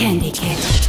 Kandy Kidd.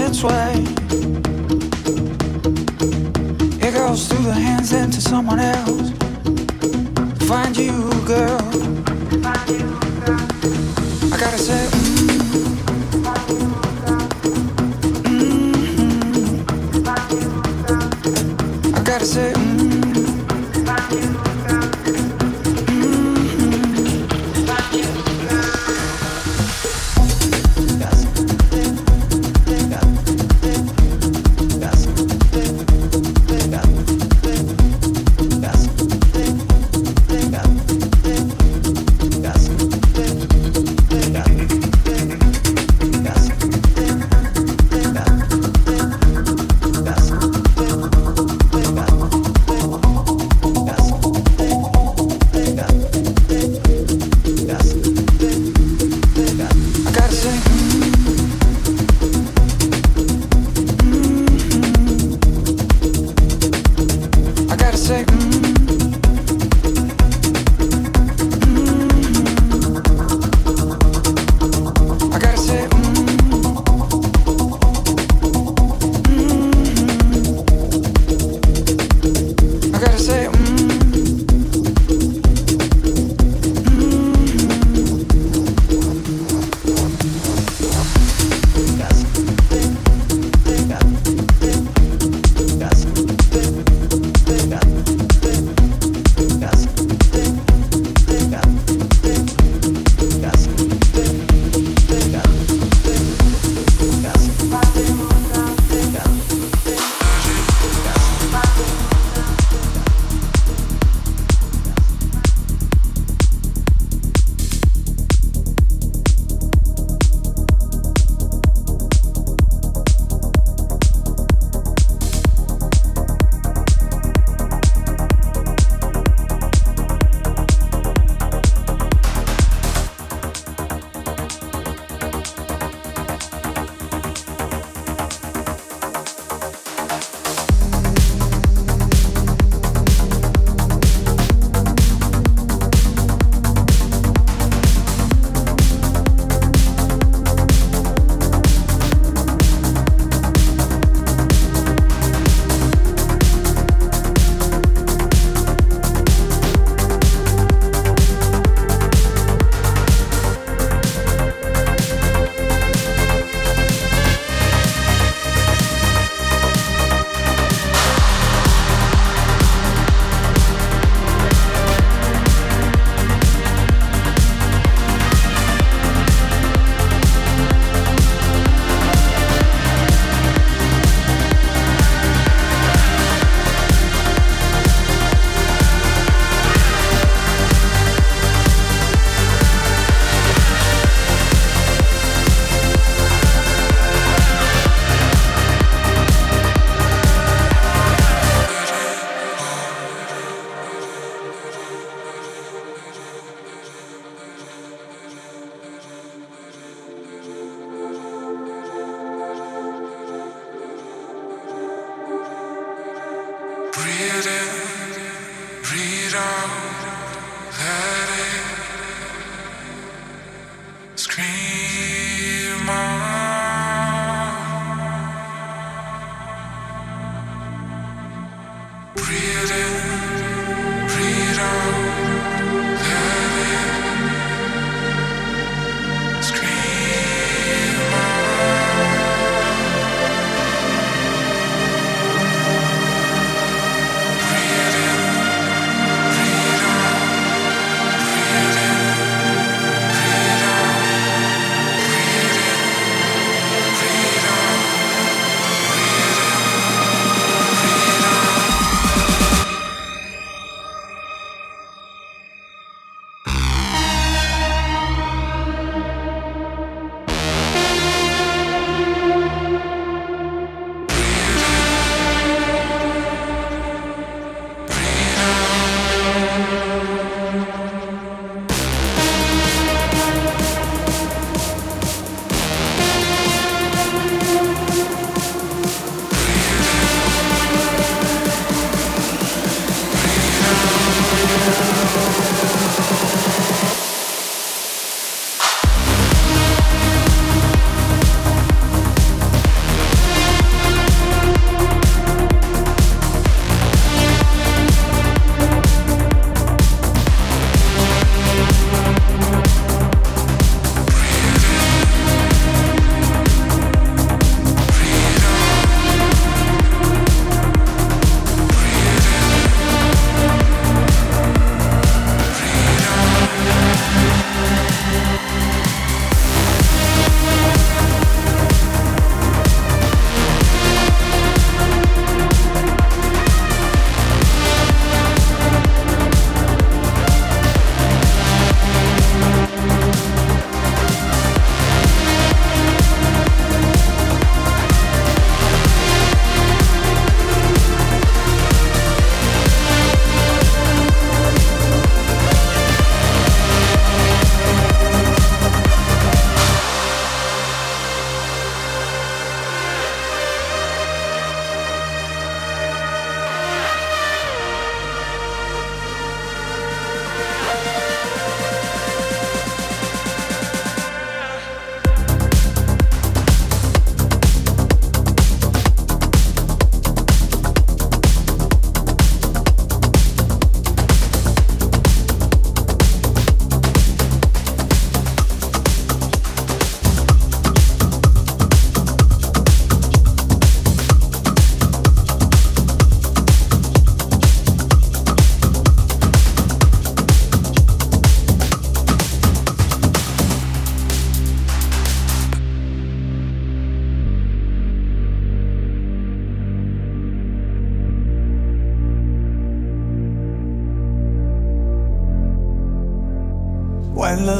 its way. It goes through the hands into someone else. Find you, girl. I gotta say. Mm-hmm. mm-hmm. I gotta say. Mm-hmm.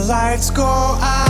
Lights go out.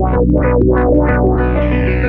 wow wow wow wow wow